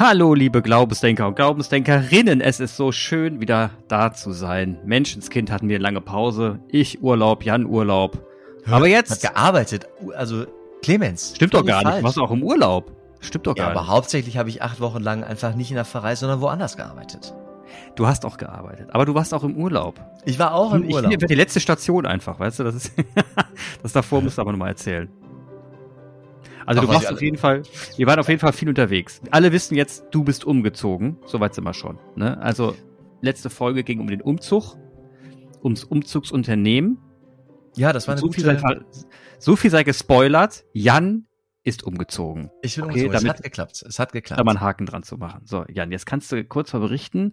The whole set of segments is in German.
Hallo, liebe Glaubensdenker und Glaubensdenkerinnen. Es ist so schön, wieder da zu sein. Menschenskind hatten wir lange Pause. Ich Urlaub, Jan Urlaub. Aber jetzt. Hat gearbeitet. Also, Clemens. Stimmt doch gar nicht. Du warst auch im Urlaub. Stimmt doch gar ja, nicht. aber hauptsächlich habe ich acht Wochen lang einfach nicht in der Pfarrei, sondern woanders gearbeitet. Du hast auch gearbeitet. Aber du warst auch im Urlaub. Ich war auch im ich, Urlaub. Ich die letzte Station einfach, weißt du? Das ist. das davor musst du aber nochmal erzählen. Also Ach, du warst auf jeden Fall, wir waren auf jeden Fall viel unterwegs. Alle wissen jetzt, du bist umgezogen. Soweit sind wir schon. Ne? Also letzte Folge ging um den Umzug, ums Umzugsunternehmen. Ja, das war eine so gute... Viel sei, so viel sei gespoilert. Jan ist umgezogen. Ich bin okay, umgezogen. Damit, es hat geklappt. Es hat geklappt. Da mal einen Haken dran zu machen. So, Jan, jetzt kannst du kurz mal berichten,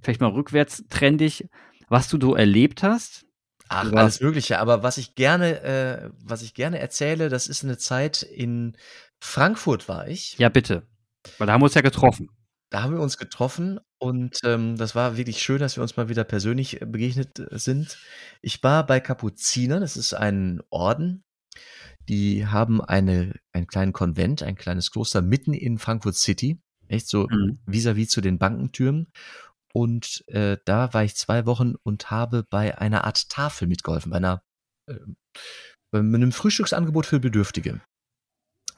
vielleicht mal rückwärts trendig, was du so erlebt hast. Ach, alles Mögliche. Aber was ich gerne, äh, was ich gerne erzähle, das ist eine Zeit in Frankfurt war ich. Ja, bitte. Weil da haben wir uns ja getroffen. Da haben wir uns getroffen und ähm, das war wirklich schön, dass wir uns mal wieder persönlich äh, begegnet äh, sind. Ich war bei Kapuzinern, das ist ein Orden. Die haben eine, einen kleinen Konvent, ein kleines Kloster mitten in Frankfurt City. Echt so mhm. vis-à-vis -vis zu den Bankentürmen. Und äh, da war ich zwei Wochen und habe bei einer Art Tafel mitgeholfen, bei einer äh, bei einem Frühstücksangebot für Bedürftige.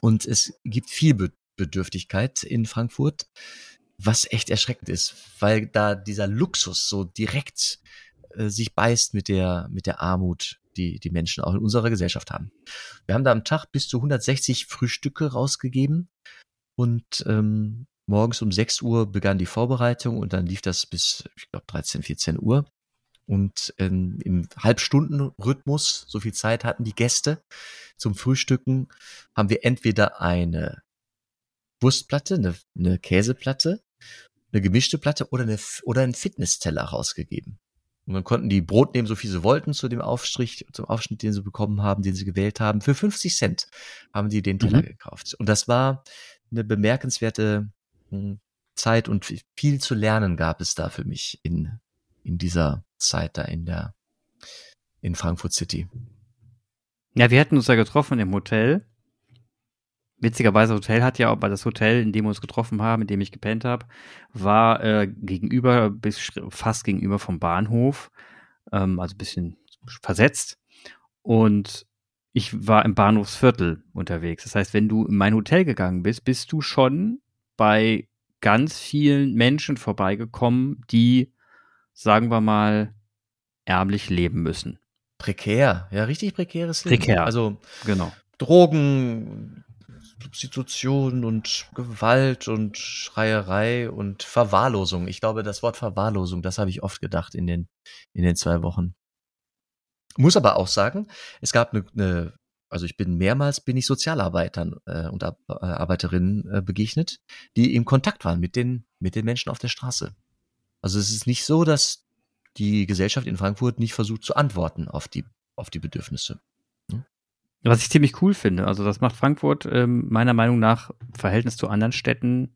Und es gibt viel Be Bedürftigkeit in Frankfurt, was echt erschreckend ist, weil da dieser Luxus so direkt äh, sich beißt mit der mit der Armut, die die Menschen auch in unserer Gesellschaft haben. Wir haben da am Tag bis zu 160 Frühstücke rausgegeben und ähm, Morgens um 6 Uhr begann die Vorbereitung und dann lief das bis, ich glaube, 13, 14 Uhr. Und ähm, im Halbstundenrhythmus, so viel Zeit hatten die Gäste zum Frühstücken, haben wir entweder eine Wurstplatte, eine, eine Käseplatte, eine gemischte Platte oder, eine, oder einen Fitnessteller rausgegeben. Und dann konnten die Brot nehmen, so viel sie wollten zu dem Aufstrich, zum Aufschnitt, den sie bekommen haben, den sie gewählt haben. Für 50 Cent haben die den Teller mhm. gekauft. Und das war eine bemerkenswerte Zeit und viel zu lernen gab es da für mich in, in dieser Zeit da in der, in Frankfurt City. Ja, wir hatten uns ja getroffen im Hotel. Witzigerweise, Hotel hat ja, aber das Hotel, in dem wir uns getroffen haben, in dem ich gepennt habe, war äh, gegenüber, bis fast gegenüber vom Bahnhof, ähm, also ein bisschen versetzt. Und ich war im Bahnhofsviertel unterwegs. Das heißt, wenn du in mein Hotel gegangen bist, bist du schon bei ganz vielen Menschen vorbeigekommen, die, sagen wir mal, ärmlich leben müssen. Prekär, ja, richtig prekäres Leben. Prekär. Also genau. Drogen, Substitution und Gewalt und Schreierei und Verwahrlosung. Ich glaube, das Wort Verwahrlosung, das habe ich oft gedacht in den, in den zwei Wochen. Muss aber auch sagen, es gab eine, eine also ich bin mehrmals bin ich Sozialarbeitern äh, und Ar äh, Arbeiterinnen äh, begegnet, die im Kontakt waren mit den mit den Menschen auf der Straße. Also es ist nicht so, dass die Gesellschaft in Frankfurt nicht versucht zu antworten auf die auf die Bedürfnisse. Hm? Was ich ziemlich cool finde, also das macht Frankfurt ähm, meiner Meinung nach im Verhältnis zu anderen Städten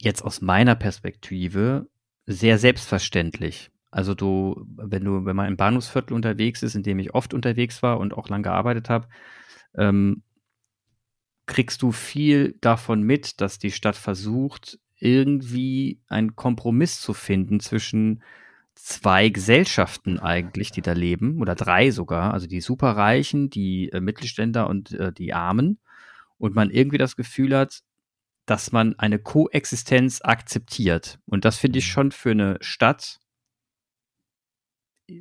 jetzt aus meiner Perspektive sehr selbstverständlich. Also du, wenn du, wenn man im Bahnhofsviertel unterwegs ist, in dem ich oft unterwegs war und auch lang gearbeitet habe, ähm, kriegst du viel davon mit, dass die Stadt versucht, irgendwie einen Kompromiss zu finden zwischen zwei Gesellschaften eigentlich, die da leben, oder drei sogar, also die Superreichen, die äh, Mittelständler und äh, die Armen, und man irgendwie das Gefühl hat, dass man eine Koexistenz akzeptiert. Und das finde ich mhm. schon für eine Stadt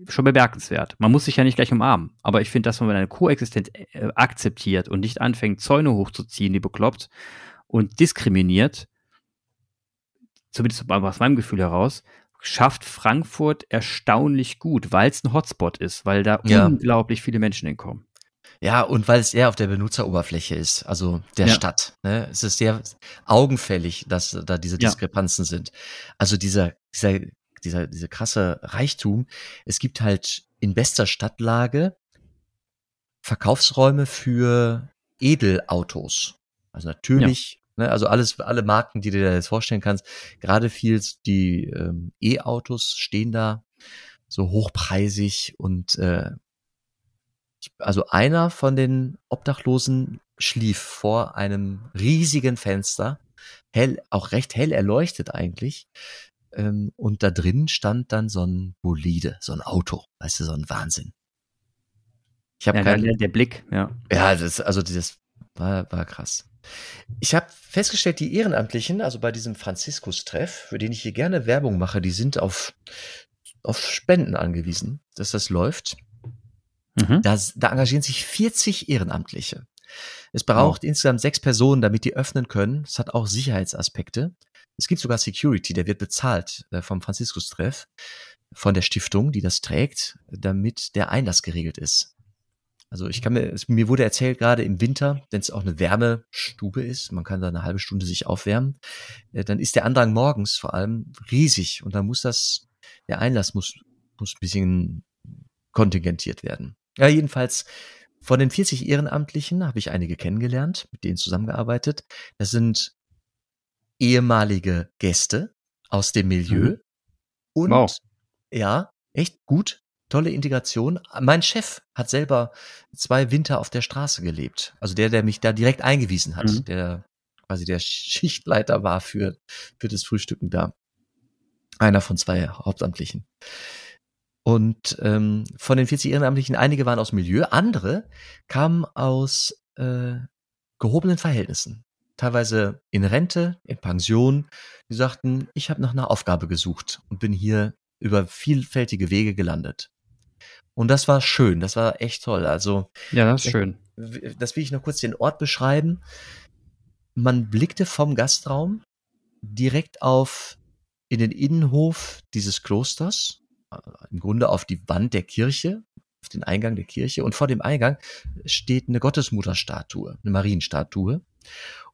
schon bemerkenswert. Man muss sich ja nicht gleich umarmen, aber ich finde, dass man eine Koexistenz äh, akzeptiert und nicht anfängt, Zäune hochzuziehen, die bekloppt und diskriminiert, zumindest aus meinem Gefühl heraus, schafft Frankfurt erstaunlich gut, weil es ein Hotspot ist, weil da ja. unglaublich viele Menschen hinkommen. Ja, und weil es eher auf der Benutzeroberfläche ist, also der ja. Stadt. Ne? Es ist sehr augenfällig, dass da diese Diskrepanzen ja. sind. Also dieser, dieser dieser, dieser krasse Reichtum. Es gibt halt in bester Stadtlage Verkaufsräume für Edelautos. Also natürlich, ja. ne, also alles, alle Marken, die du dir jetzt vorstellen kannst, gerade viel die ähm, E-Autos stehen da so hochpreisig und äh, also einer von den Obdachlosen schlief vor einem riesigen Fenster hell, auch recht hell erleuchtet eigentlich. Ähm, und da drin stand dann so ein Bolide, so ein Auto, weißt du, so ein Wahnsinn. Ich habe ja, keinen, der, der Blick, ja. Ja, das, also das war, war krass. Ich habe festgestellt, die Ehrenamtlichen, also bei diesem Franziskus-Treff, für den ich hier gerne Werbung mache, die sind auf, auf Spenden angewiesen, dass das läuft. Mhm. Da, da engagieren sich 40 Ehrenamtliche. Es braucht oh. insgesamt sechs Personen, damit die öffnen können. Es hat auch Sicherheitsaspekte. Es gibt sogar Security, der wird bezahlt äh, vom Franziskus-Treff, von der Stiftung, die das trägt, damit der Einlass geregelt ist. Also ich kann mir, mir wurde erzählt, gerade im Winter, wenn es auch eine Wärmestube ist, man kann da eine halbe Stunde sich aufwärmen, äh, dann ist der Andrang morgens vor allem riesig und dann muss das, der Einlass muss, muss ein bisschen kontingentiert werden. Ja, jedenfalls von den 40 Ehrenamtlichen habe ich einige kennengelernt, mit denen zusammengearbeitet. Das sind ehemalige Gäste aus dem Milieu. Mhm. Und wow. ja, echt gut, tolle Integration. Mein Chef hat selber zwei Winter auf der Straße gelebt. Also der, der mich da direkt eingewiesen hat, mhm. der quasi der Schichtleiter war für, für das Frühstücken da. Einer von zwei Hauptamtlichen. Und ähm, von den 40 Ehrenamtlichen, einige waren aus Milieu, andere kamen aus äh, gehobenen Verhältnissen. Teilweise in Rente, in Pension. Die sagten, ich habe nach einer Aufgabe gesucht und bin hier über vielfältige Wege gelandet. Und das war schön, das war echt toll. Also ja, das ist schön. Das will ich noch kurz den Ort beschreiben. Man blickte vom Gastraum direkt auf in den Innenhof dieses Klosters im Grunde auf die Wand der Kirche, auf den Eingang der Kirche und vor dem Eingang steht eine Gottesmutterstatue, eine Marienstatue.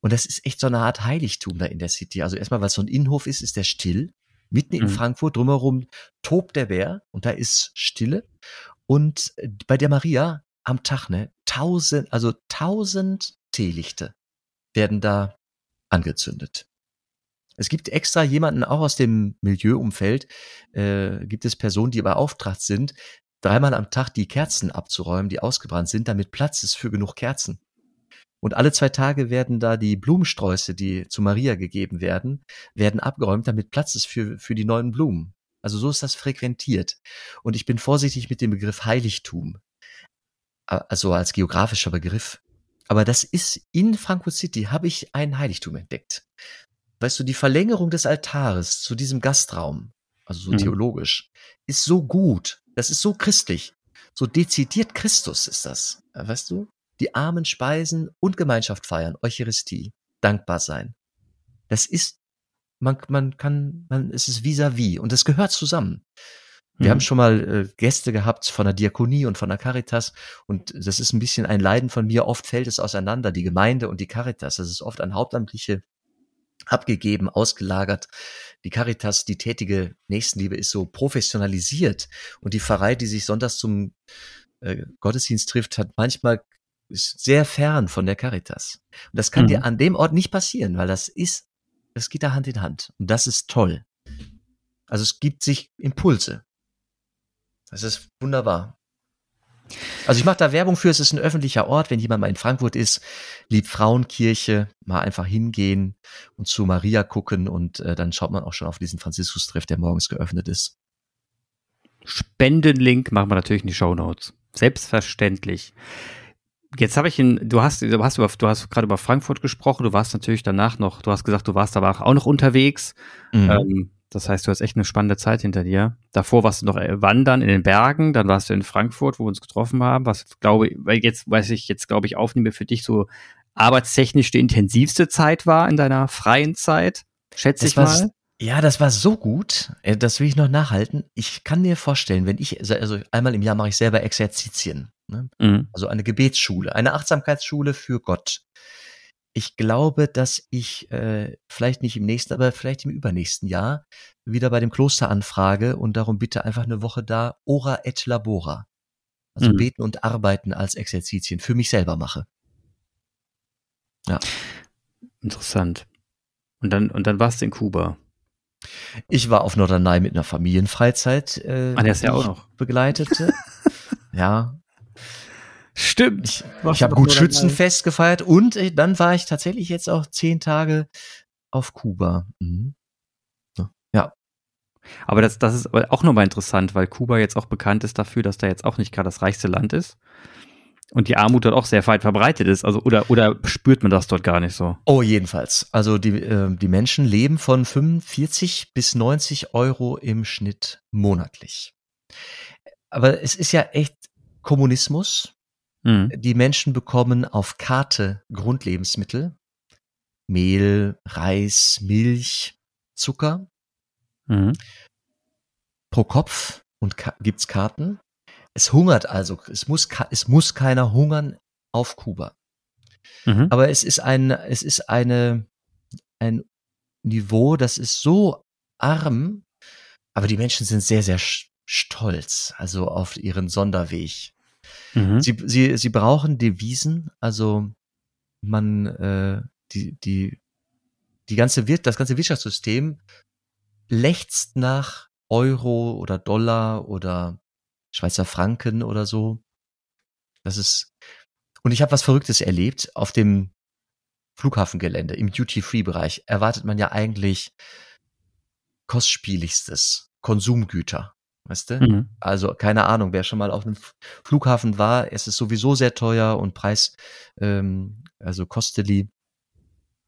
Und das ist echt so eine Art Heiligtum da in der City. Also erstmal, weil es so ein Innenhof ist, ist der still. Mitten in mhm. Frankfurt drumherum tobt der Bär und da ist Stille. Und bei der Maria am Tag, ne, tausend, also tausend Teelichte werden da angezündet. Es gibt extra jemanden auch aus dem Milieuumfeld, äh, gibt es Personen, die beauftragt sind, dreimal am Tag die Kerzen abzuräumen, die ausgebrannt sind, damit Platz ist für genug Kerzen. Und alle zwei Tage werden da die Blumensträuße, die zu Maria gegeben werden, werden abgeräumt, damit Platz ist für, für die neuen Blumen. Also so ist das frequentiert. Und ich bin vorsichtig mit dem Begriff Heiligtum. Also als geografischer Begriff. Aber das ist in Frankfurt City habe ich ein Heiligtum entdeckt weißt du, die Verlängerung des Altares zu diesem Gastraum, also so mhm. theologisch, ist so gut. Das ist so christlich. So dezidiert Christus ist das. Weißt du? Die Armen speisen und Gemeinschaft feiern, Eucharistie, dankbar sein. Das ist, man, man kann, man, es ist vis-à-vis -vis und das gehört zusammen. Wir mhm. haben schon mal äh, Gäste gehabt von der Diakonie und von der Caritas und das ist ein bisschen ein Leiden von mir. Oft fällt es auseinander, die Gemeinde und die Caritas. Das ist oft an hauptamtliche abgegeben, ausgelagert. Die Caritas, die tätige Nächstenliebe ist so professionalisiert und die Pfarrei, die sich sonntags zum äh, Gottesdienst trifft, hat manchmal ist sehr fern von der Caritas. Und das kann mhm. dir an dem Ort nicht passieren, weil das ist, das geht da Hand in Hand. Und das ist toll. Also es gibt sich Impulse. Das ist wunderbar. Also ich mache da Werbung für, es ist ein öffentlicher Ort, wenn jemand mal in Frankfurt ist, lieb Frauenkirche, mal einfach hingehen und zu Maria gucken und äh, dann schaut man auch schon auf diesen Franziskus-Treff, der morgens geöffnet ist. Spendenlink machen wir natürlich in die Show Notes. Selbstverständlich. Jetzt habe ich ihn, du hast, du hast, über, du hast gerade über Frankfurt gesprochen, du warst natürlich danach noch, du hast gesagt, du warst aber auch noch unterwegs. Mhm. Ähm, das heißt, du hast echt eine spannende Zeit hinter dir. Davor warst du noch äh, wandern in den Bergen, dann warst du in Frankfurt, wo wir uns getroffen haben, was glaube ich, weil jetzt weiß ich jetzt glaube ich aufnehme für dich so arbeitstechnisch die intensivste Zeit war in deiner freien Zeit, schätze das ich mal. Ja, das war so gut. Äh, das will ich noch nachhalten. Ich kann mir vorstellen, wenn ich, also einmal im Jahr mache ich selber Exerzitien. Ne? Mhm. Also eine Gebetsschule, eine Achtsamkeitsschule für Gott ich glaube, dass ich äh, vielleicht nicht im nächsten, aber vielleicht im übernächsten Jahr wieder bei dem Kloster anfrage und darum bitte einfach eine Woche da ora et labora. Also mhm. beten und arbeiten als Exerzitien für mich selber mache. Ja. Interessant. Und dann, und dann warst du in Kuba. Ich war auf Norderney mit einer Familienfreizeit, äh, ah, ist ja auch noch. begleitete. ja, Stimmt. Ich, ich habe gut Schützenfest gefeiert und äh, dann war ich tatsächlich jetzt auch zehn Tage auf Kuba. Mhm. Aber das, das ist auch nochmal interessant, weil Kuba jetzt auch bekannt ist dafür, dass da jetzt auch nicht gerade das reichste Land ist. Und die Armut dort auch sehr weit verbreitet ist. Also, oder, oder spürt man das dort gar nicht so? Oh, jedenfalls. Also die, äh, die Menschen leben von 45 bis 90 Euro im Schnitt monatlich. Aber es ist ja echt Kommunismus. Mhm. Die Menschen bekommen auf Karte Grundlebensmittel. Mehl, Reis, Milch, Zucker. Mhm. Pro Kopf und ka gibt's Karten. Es hungert also, es muss, es muss keiner hungern auf Kuba. Mhm. Aber es ist ein, es ist eine, ein Niveau, das ist so arm, aber die Menschen sind sehr, sehr stolz, also auf ihren Sonderweg. Mhm. Sie, sie, sie brauchen Devisen, also man, äh, die, die, die ganze, das ganze Wirtschaftssystem lechzt nach Euro oder Dollar oder Schweizer Franken oder so. Das ist und ich habe was Verrücktes erlebt auf dem Flughafengelände im Duty-Free-Bereich. Erwartet man ja eigentlich kostspieligstes Konsumgüter, weißt du? Mhm. Also keine Ahnung, wer schon mal auf einem Flughafen war, es ist sowieso sehr teuer und Preis, ähm, also costly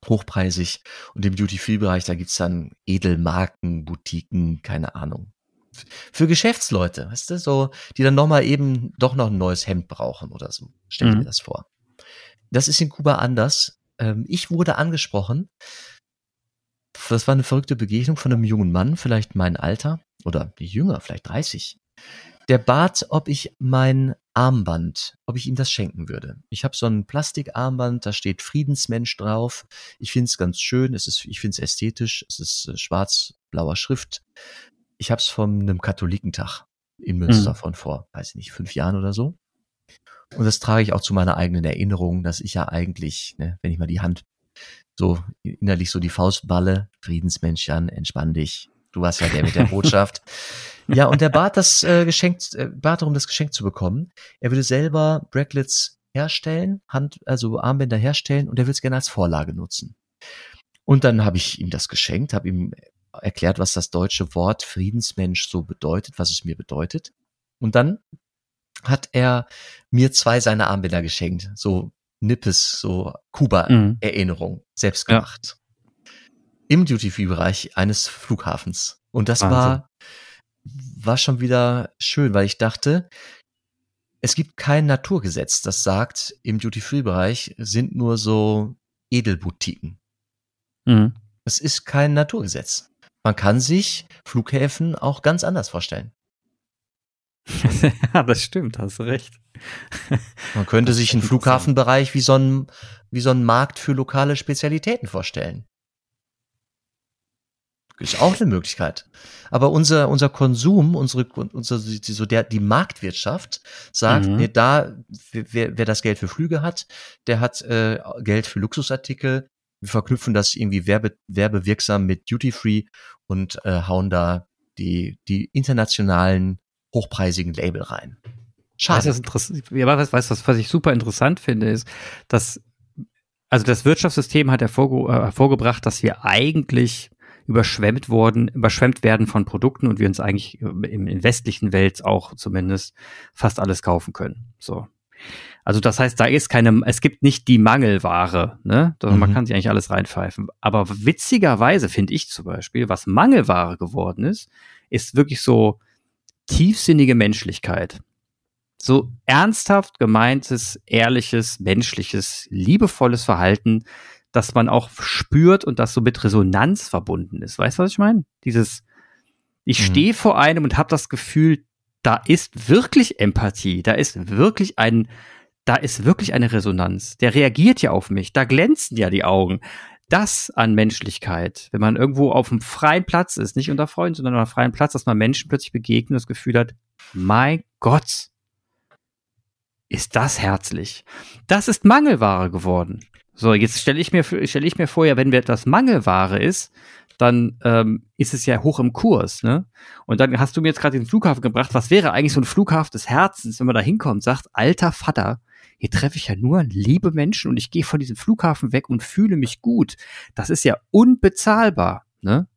hochpreisig. Und im Duty-Free-Bereich, da gibt's dann Edelmarken, Boutiquen, keine Ahnung. Für Geschäftsleute, weißt du, so, die dann nochmal eben doch noch ein neues Hemd brauchen oder so. Stell mhm. mir das vor. Das ist in Kuba anders. Ähm, ich wurde angesprochen. Das war eine verrückte Begegnung von einem jungen Mann, vielleicht mein Alter oder jünger, vielleicht 30 der bat, ob ich mein Armband, ob ich ihm das schenken würde. Ich habe so ein Plastikarmband, da steht Friedensmensch drauf. Ich finde es ganz schön, es ist, ich finde es ästhetisch, es ist äh, schwarz-blauer Schrift. Ich habe es von einem Katholikentag in Münster mhm. von vor, weiß ich nicht, fünf Jahren oder so. Und das trage ich auch zu meiner eigenen Erinnerung, dass ich ja eigentlich, ne, wenn ich mal die Hand so innerlich so die Faust balle, Friedensmensch Jan, entspann dich, Du warst ja der mit der Botschaft. ja, und er bat das äh, Geschenk, äh, bat darum, das Geschenk zu bekommen. Er würde selber Bracklets herstellen, Hand, also Armbänder herstellen und er würde es gerne als Vorlage nutzen. Und dann habe ich ihm das geschenkt, habe ihm erklärt, was das deutsche Wort Friedensmensch so bedeutet, was es mir bedeutet. Und dann hat er mir zwei seiner Armbänder geschenkt, so Nippes, so Kuba-Erinnerung, mhm. selbst gemacht im Duty-Free-Bereich eines Flughafens. Und das Wahnsinn. war, war schon wieder schön, weil ich dachte, es gibt kein Naturgesetz, das sagt, im Duty-Free-Bereich sind nur so Edelboutiquen. Mhm. Es ist kein Naturgesetz. Man kann sich Flughäfen auch ganz anders vorstellen. ja, das stimmt, hast recht. Man könnte sich einen Flughafenbereich wie so ein, wie so ein Markt für lokale Spezialitäten vorstellen. Ist auch eine Möglichkeit. Aber unser, unser Konsum, unsere, unser, so der, die Marktwirtschaft sagt, mhm. nee, da, wer, wer das Geld für Flüge hat, der hat äh, Geld für Luxusartikel. Wir verknüpfen das irgendwie werbe, werbewirksam mit Duty Free und äh, hauen da die, die internationalen hochpreisigen Label rein. Schade. Was, ja, was, was, was, was ich super interessant finde, ist, dass also das Wirtschaftssystem hat hervorge äh, hervorgebracht, dass wir eigentlich überschwemmt worden, überschwemmt werden von Produkten und wir uns eigentlich im, in westlichen Welt auch zumindest fast alles kaufen können. So. Also das heißt, da ist keine, es gibt nicht die Mangelware, ne? Mhm. Man kann sich eigentlich alles reinpfeifen. Aber witzigerweise finde ich zum Beispiel, was Mangelware geworden ist, ist wirklich so tiefsinnige Menschlichkeit. So ernsthaft gemeintes, ehrliches, menschliches, liebevolles Verhalten, dass man auch spürt und das so mit Resonanz verbunden ist. Weißt du, was ich meine? Dieses, ich mhm. stehe vor einem und habe das Gefühl, da ist wirklich Empathie, da ist wirklich ein, da ist wirklich eine Resonanz. Der reagiert ja auf mich, da glänzen ja die Augen. Das an Menschlichkeit, wenn man irgendwo auf einem freien Platz ist, nicht unter Freunden, sondern auf einem freien Platz, dass man Menschen plötzlich begegnet und das Gefühl hat, mein Gott, ist das herzlich. Das ist Mangelware geworden. So, jetzt stelle ich mir stelle ich mir vor, ja, wenn etwas Mangelware ist, dann ähm, ist es ja hoch im Kurs, ne? Und dann hast du mir jetzt gerade den Flughafen gebracht. Was wäre eigentlich so ein Flughafen des Herzens, wenn man da hinkommt, sagt, alter Vater, hier treffe ich ja nur liebe Menschen und ich gehe von diesem Flughafen weg und fühle mich gut. Das ist ja unbezahlbar, ne?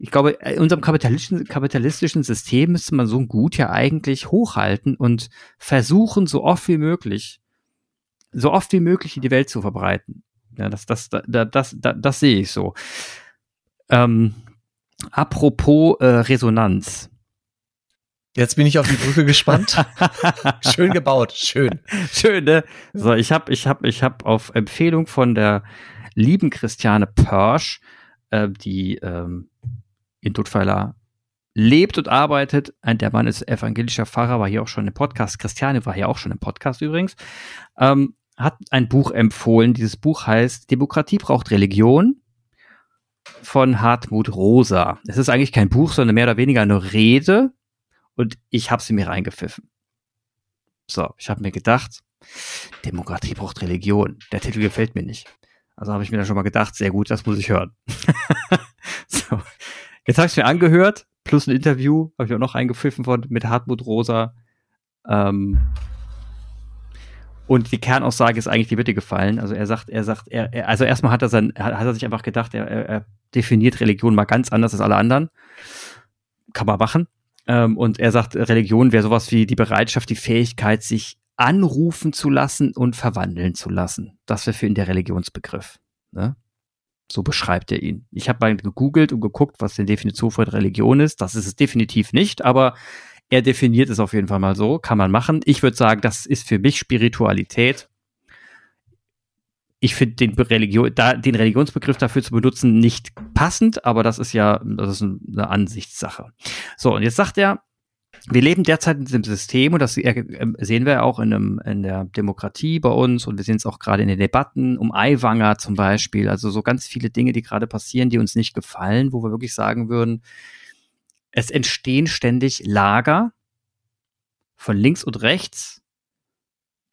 Ich glaube, in unserem kapitalistischen, kapitalistischen System müsste man so ein Gut ja eigentlich hochhalten und versuchen, so oft wie möglich, so oft wie möglich in die Welt zu verbreiten. Ja, das, das, das, das, das, das sehe ich so. Ähm, apropos äh, Resonanz. Jetzt bin ich auf die Brücke gespannt. schön gebaut, schön. Schön, ne? So, ich habe ich hab, ich hab auf Empfehlung von der lieben Christiane Pörsch, äh, die ähm, in Duttweiler lebt und arbeitet. Der Mann ist evangelischer Pfarrer, war hier auch schon im Podcast. Christiane war hier auch schon im Podcast übrigens. Ähm, hat ein Buch empfohlen. Dieses Buch heißt Demokratie braucht Religion von Hartmut Rosa. Es ist eigentlich kein Buch, sondern mehr oder weniger eine Rede und ich habe sie mir reingepfiffen. So, ich habe mir gedacht, Demokratie braucht Religion. Der Titel gefällt mir nicht. Also habe ich mir dann schon mal gedacht, sehr gut, das muss ich hören. so, jetzt habe ich mir angehört, plus ein Interview, habe ich auch noch eingepfiffen von mit Hartmut Rosa. Ähm, und die Kernaussage ist eigentlich, die dir gefallen. Also er sagt, er sagt, er, er also erstmal hat er sein, hat er sich einfach gedacht, er, er definiert Religion mal ganz anders als alle anderen. Kann man machen. Ähm, und er sagt, Religion wäre sowas wie die Bereitschaft, die Fähigkeit, sich anrufen zu lassen und verwandeln zu lassen. Das wäre für ihn der Religionsbegriff. Ne? So beschreibt er ihn. Ich habe mal gegoogelt und geguckt, was die Definition von Religion ist. Das ist es definitiv nicht, aber er definiert es auf jeden Fall mal so, kann man machen. Ich würde sagen, das ist für mich Spiritualität. Ich finde den, Religion, den Religionsbegriff dafür zu benutzen nicht passend, aber das ist ja das ist eine Ansichtssache. So, und jetzt sagt er, wir leben derzeit in diesem System und das ähm, sehen wir auch in, einem, in der Demokratie bei uns und wir sehen es auch gerade in den Debatten um Aiwanger zum Beispiel. Also so ganz viele Dinge, die gerade passieren, die uns nicht gefallen, wo wir wirklich sagen würden, es entstehen ständig Lager von links und rechts,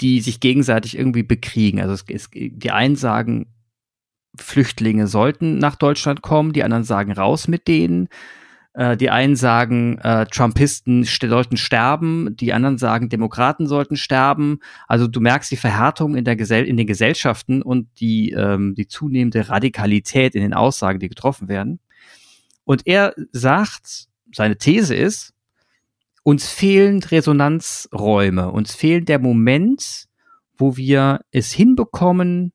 die sich gegenseitig irgendwie bekriegen. Also es, es, die einen sagen, Flüchtlinge sollten nach Deutschland kommen, die anderen sagen raus mit denen. Äh, die einen sagen, äh, Trumpisten sollten sterben, die anderen sagen, Demokraten sollten sterben. Also du merkst die Verhärtung in, der Gesell in den Gesellschaften und die, ähm, die zunehmende Radikalität in den Aussagen, die getroffen werden. Und er sagt, seine These ist, uns fehlen Resonanzräume, uns fehlt der Moment, wo wir es hinbekommen,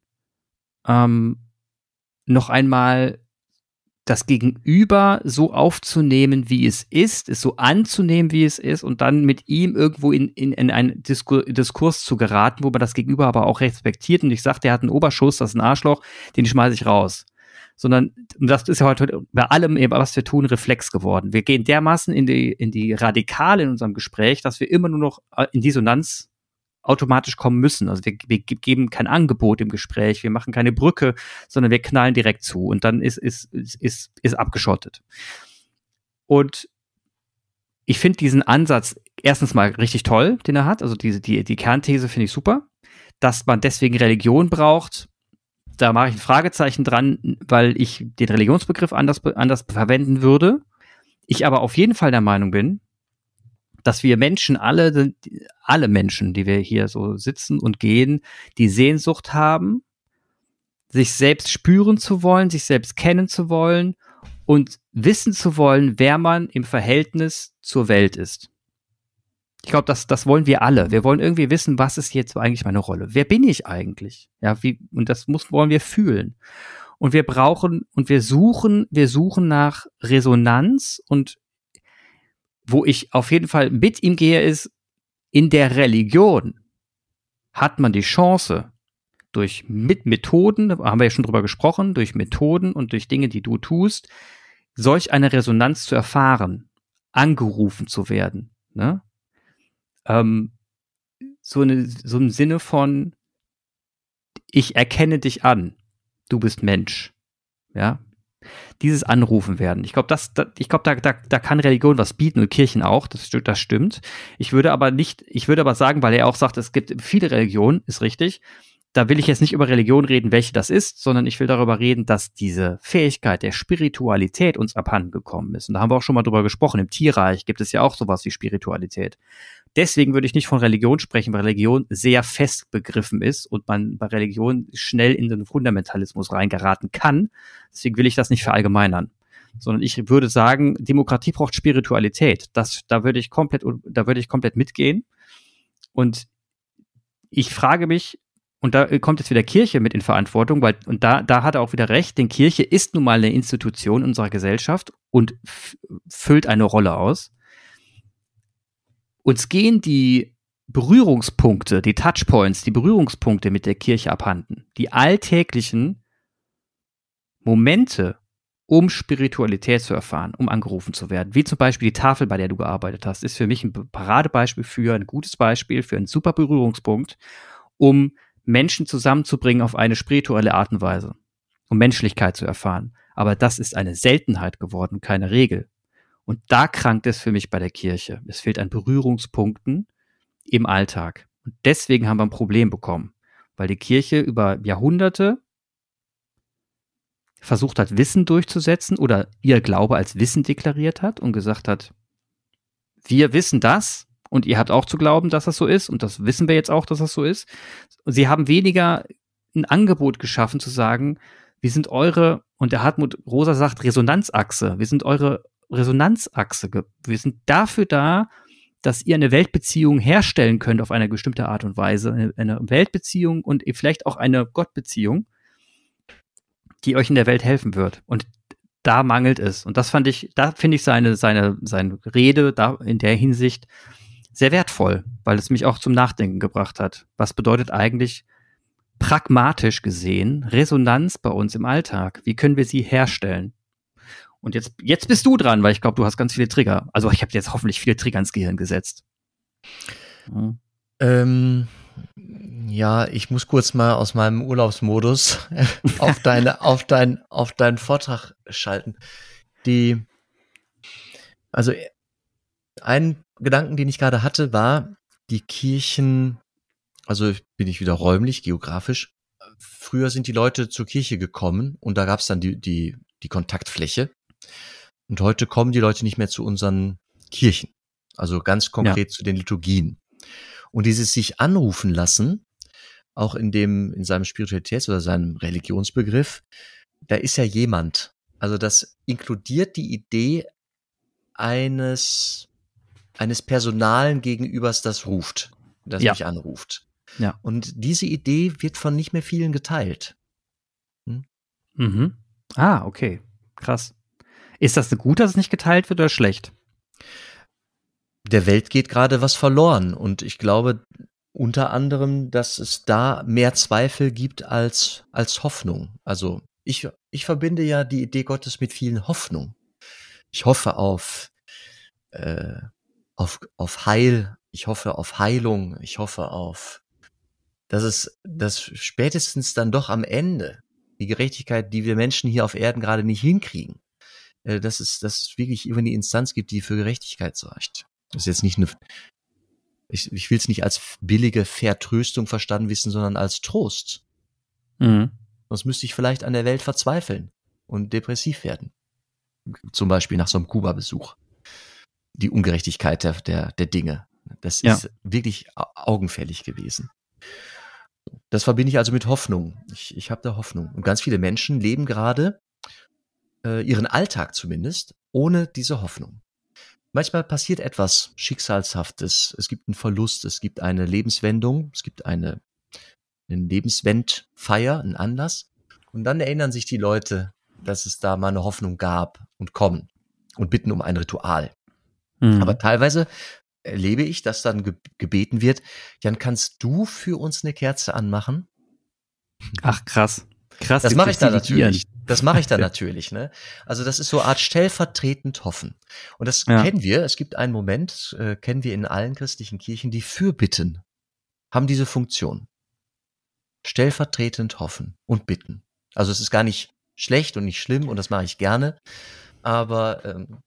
ähm, noch einmal das Gegenüber so aufzunehmen, wie es ist, es so anzunehmen, wie es ist und dann mit ihm irgendwo in, in, in einen Diskur Diskurs zu geraten, wo man das Gegenüber aber auch respektiert. Und ich sage, der hat einen Oberschuss, das ist ein Arschloch, den schmeiße ich raus sondern das ist ja heute bei allem, was wir tun, Reflex geworden. Wir gehen dermaßen in die, in die Radikale in unserem Gespräch, dass wir immer nur noch äh, in Dissonanz automatisch kommen müssen. Also wir, wir geben kein Angebot im Gespräch, wir machen keine Brücke, sondern wir knallen direkt zu und dann ist, ist, ist, ist, ist abgeschottet. Und ich finde diesen Ansatz erstens mal richtig toll, den er hat. Also diese, die, die Kernthese finde ich super. Dass man deswegen Religion braucht, da mache ich ein Fragezeichen dran, weil ich den Religionsbegriff anders, anders verwenden würde. Ich aber auf jeden Fall der Meinung bin, dass wir Menschen alle, alle Menschen, die wir hier so sitzen und gehen, die Sehnsucht haben, sich selbst spüren zu wollen, sich selbst kennen zu wollen und wissen zu wollen, wer man im Verhältnis zur Welt ist. Ich glaube, das, das wollen wir alle. Wir wollen irgendwie wissen, was ist jetzt eigentlich meine Rolle? Wer bin ich eigentlich? Ja, wie, und das muss, wollen wir fühlen. Und wir brauchen, und wir suchen, wir suchen nach Resonanz und wo ich auf jeden Fall mit ihm gehe, ist, in der Religion hat man die Chance, durch mit Methoden, haben wir ja schon drüber gesprochen, durch Methoden und durch Dinge, die du tust, solch eine Resonanz zu erfahren, angerufen zu werden. Ne? Ähm, so, eine, so im Sinne von, ich erkenne dich an, du bist Mensch. Ja. Dieses Anrufen werden. Ich glaube, das, das, ich glaube, da, da, da kann Religion was bieten und Kirchen auch, das, das stimmt. Ich würde aber nicht, ich würde aber sagen, weil er auch sagt, es gibt viele Religionen, ist richtig, da will ich jetzt nicht über Religion reden, welche das ist, sondern ich will darüber reden, dass diese Fähigkeit der Spiritualität uns abhanden gekommen ist. Und da haben wir auch schon mal drüber gesprochen. Im Tierreich gibt es ja auch sowas wie Spiritualität. Deswegen würde ich nicht von Religion sprechen, weil Religion sehr fest begriffen ist und man bei Religion schnell in den Fundamentalismus reingeraten kann. Deswegen will ich das nicht verallgemeinern. Sondern ich würde sagen, Demokratie braucht Spiritualität. Das, da würde ich komplett, da würde ich komplett mitgehen. Und ich frage mich, und da kommt jetzt wieder Kirche mit in Verantwortung, weil, und da, da hat er auch wieder recht, denn Kirche ist nun mal eine Institution unserer Gesellschaft und füllt eine Rolle aus. Uns gehen die Berührungspunkte, die Touchpoints, die Berührungspunkte mit der Kirche abhanden. Die alltäglichen Momente, um Spiritualität zu erfahren, um angerufen zu werden. Wie zum Beispiel die Tafel, bei der du gearbeitet hast, ist für mich ein Paradebeispiel für, ein gutes Beispiel für einen super Berührungspunkt, um Menschen zusammenzubringen auf eine spirituelle Art und Weise, um Menschlichkeit zu erfahren. Aber das ist eine Seltenheit geworden, keine Regel. Und da krankt es für mich bei der Kirche. Es fehlt an Berührungspunkten im Alltag. Und deswegen haben wir ein Problem bekommen, weil die Kirche über Jahrhunderte versucht hat, Wissen durchzusetzen oder ihr Glaube als Wissen deklariert hat und gesagt hat, wir wissen das und ihr habt auch zu glauben, dass das so ist und das wissen wir jetzt auch, dass das so ist. Sie haben weniger ein Angebot geschaffen zu sagen, wir sind eure, und der Hartmut Rosa sagt Resonanzachse, wir sind eure Resonanzachse, wir sind dafür da, dass ihr eine Weltbeziehung herstellen könnt auf eine bestimmte Art und Weise, eine Weltbeziehung und vielleicht auch eine Gottbeziehung die euch in der Welt helfen wird. Und da mangelt es. Und das fand ich, da finde ich seine, seine, seine Rede da in der Hinsicht sehr wertvoll, weil es mich auch zum Nachdenken gebracht hat. Was bedeutet eigentlich pragmatisch gesehen Resonanz bei uns im Alltag? Wie können wir sie herstellen? Und jetzt, jetzt bist du dran, weil ich glaube, du hast ganz viele Trigger. Also ich habe jetzt hoffentlich viele Trigger ins Gehirn gesetzt. Hm. Ähm, ja, ich muss kurz mal aus meinem Urlaubsmodus auf deine, auf dein, auf deinen Vortrag schalten. Die, also ein Gedanken, den ich gerade hatte, war, die Kirchen, also bin ich wieder räumlich, geografisch. Früher sind die Leute zur Kirche gekommen und da gab es dann die, die, die Kontaktfläche. Und heute kommen die Leute nicht mehr zu unseren Kirchen. Also ganz konkret ja. zu den Liturgien. Und dieses sich anrufen lassen, auch in dem, in seinem Spiritualitäts- oder seinem Religionsbegriff, da ist ja jemand. Also das inkludiert die Idee eines, eines Personalen Gegenübers, das ruft, das ja. mich anruft. Ja. Und diese Idee wird von nicht mehr vielen geteilt. Hm? Mhm. Ah, okay. Krass. Ist das gut, dass es nicht geteilt wird oder schlecht? der Welt geht gerade was verloren. Und ich glaube unter anderem, dass es da mehr Zweifel gibt als, als Hoffnung. Also ich, ich verbinde ja die Idee Gottes mit vielen Hoffnung. Ich hoffe auf, äh, auf, auf Heil, ich hoffe auf Heilung, ich hoffe auf, dass es, dass spätestens dann doch am Ende die Gerechtigkeit, die wir Menschen hier auf Erden gerade nicht hinkriegen, äh, dass es, dass es wirklich immer eine Instanz gibt, die für Gerechtigkeit sorgt. Das ist jetzt nicht eine, ich, ich will es nicht als billige Vertröstung verstanden wissen, sondern als Trost. Mhm. Sonst müsste ich vielleicht an der Welt verzweifeln und depressiv werden. Zum Beispiel nach so einem Kuba-Besuch. Die Ungerechtigkeit der, der, der Dinge. Das ja. ist wirklich augenfällig gewesen. Das verbinde ich also mit Hoffnung. Ich, ich habe da Hoffnung. Und ganz viele Menschen leben gerade äh, ihren Alltag zumindest ohne diese Hoffnung. Manchmal passiert etwas Schicksalshaftes. Es gibt einen Verlust, es gibt eine Lebenswendung, es gibt eine, eine Lebenswendfeier, einen Anlass. Und dann erinnern sich die Leute, dass es da mal eine Hoffnung gab und kommen und bitten um ein Ritual. Mhm. Aber teilweise erlebe ich, dass dann ge gebeten wird, Jan, kannst du für uns eine Kerze anmachen? Ach krass. Krass. Das mache ich dann natürlich. Das mache ich dann natürlich. Ne? Also das ist so eine Art stellvertretend hoffen. Und das ja. kennen wir. Es gibt einen Moment, äh, kennen wir in allen christlichen Kirchen, die Fürbitten haben diese Funktion. Stellvertretend hoffen und bitten. Also es ist gar nicht schlecht und nicht schlimm und das mache ich gerne. Aber ähm,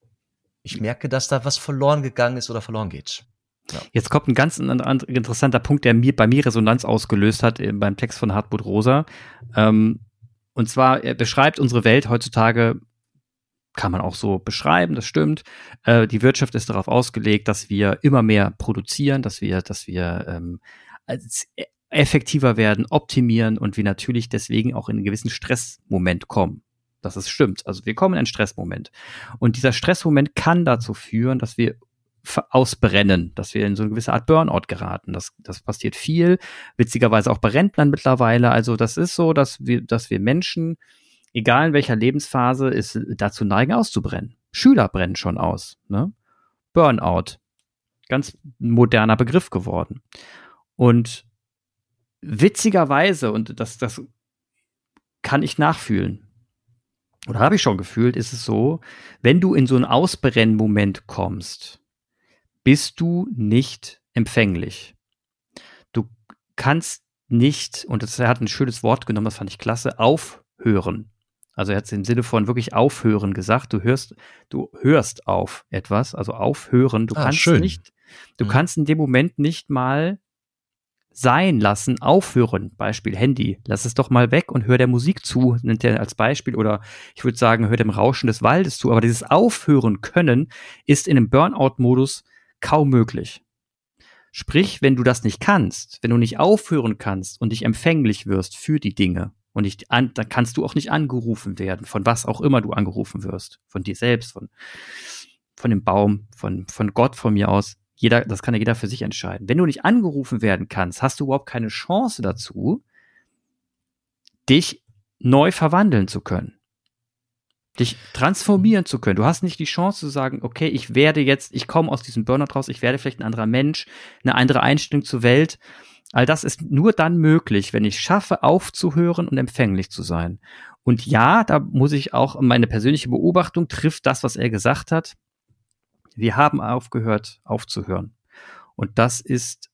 ich merke, dass da was verloren gegangen ist oder verloren geht. Ja. Jetzt kommt ein ganz interessanter Punkt, der mir bei mir Resonanz ausgelöst hat äh, beim Text von Hartmut Rosa. Ähm, und zwar, er beschreibt unsere Welt heutzutage kann man auch so beschreiben, das stimmt. Äh, die Wirtschaft ist darauf ausgelegt, dass wir immer mehr produzieren, dass wir, dass wir ähm, e, effektiver werden, optimieren und wir natürlich deswegen auch in einen gewissen Stressmoment kommen. Das ist stimmt. Also wir kommen in einen Stressmoment. Und dieser Stressmoment kann dazu führen, dass wir ausbrennen, dass wir in so eine gewisse Art Burnout geraten. Das, das passiert viel, witzigerweise auch bei Rentnern mittlerweile. Also das ist so, dass wir, dass wir Menschen egal in welcher Lebensphase, ist dazu neigen auszubrennen. Schüler brennen schon aus. Ne? Burnout. Ganz moderner Begriff geworden. Und witzigerweise, und das, das kann ich nachfühlen, oder habe ich schon gefühlt, ist es so, wenn du in so einen Ausbrennmoment kommst, bist du nicht empfänglich. Du kannst nicht, und das, er hat ein schönes Wort genommen, das fand ich klasse, aufhören. Also er hat es im Sinne von wirklich aufhören gesagt. Du hörst, du hörst auf etwas, also aufhören. Du ah, kannst schön. nicht, du mhm. kannst in dem Moment nicht mal sein lassen, aufhören. Beispiel Handy. Lass es doch mal weg und hör der Musik zu, nennt er als Beispiel. Oder ich würde sagen, hör dem Rauschen des Waldes zu. Aber dieses Aufhören können ist in einem Burnout-Modus kaum möglich. Sprich, wenn du das nicht kannst, wenn du nicht aufhören kannst und dich empfänglich wirst für die Dinge, und nicht an, dann kannst du auch nicht angerufen werden, von was auch immer du angerufen wirst. Von dir selbst, von, von dem Baum, von, von Gott von mir aus. Jeder, das kann ja jeder für sich entscheiden. Wenn du nicht angerufen werden kannst, hast du überhaupt keine Chance dazu, dich neu verwandeln zu können. Dich transformieren zu können. Du hast nicht die Chance zu sagen, okay, ich werde jetzt, ich komme aus diesem Burnout raus, ich werde vielleicht ein anderer Mensch, eine andere Einstellung zur Welt All das ist nur dann möglich, wenn ich schaffe, aufzuhören und empfänglich zu sein. Und ja, da muss ich auch, meine persönliche Beobachtung trifft das, was er gesagt hat. Wir haben aufgehört, aufzuhören. Und das ist,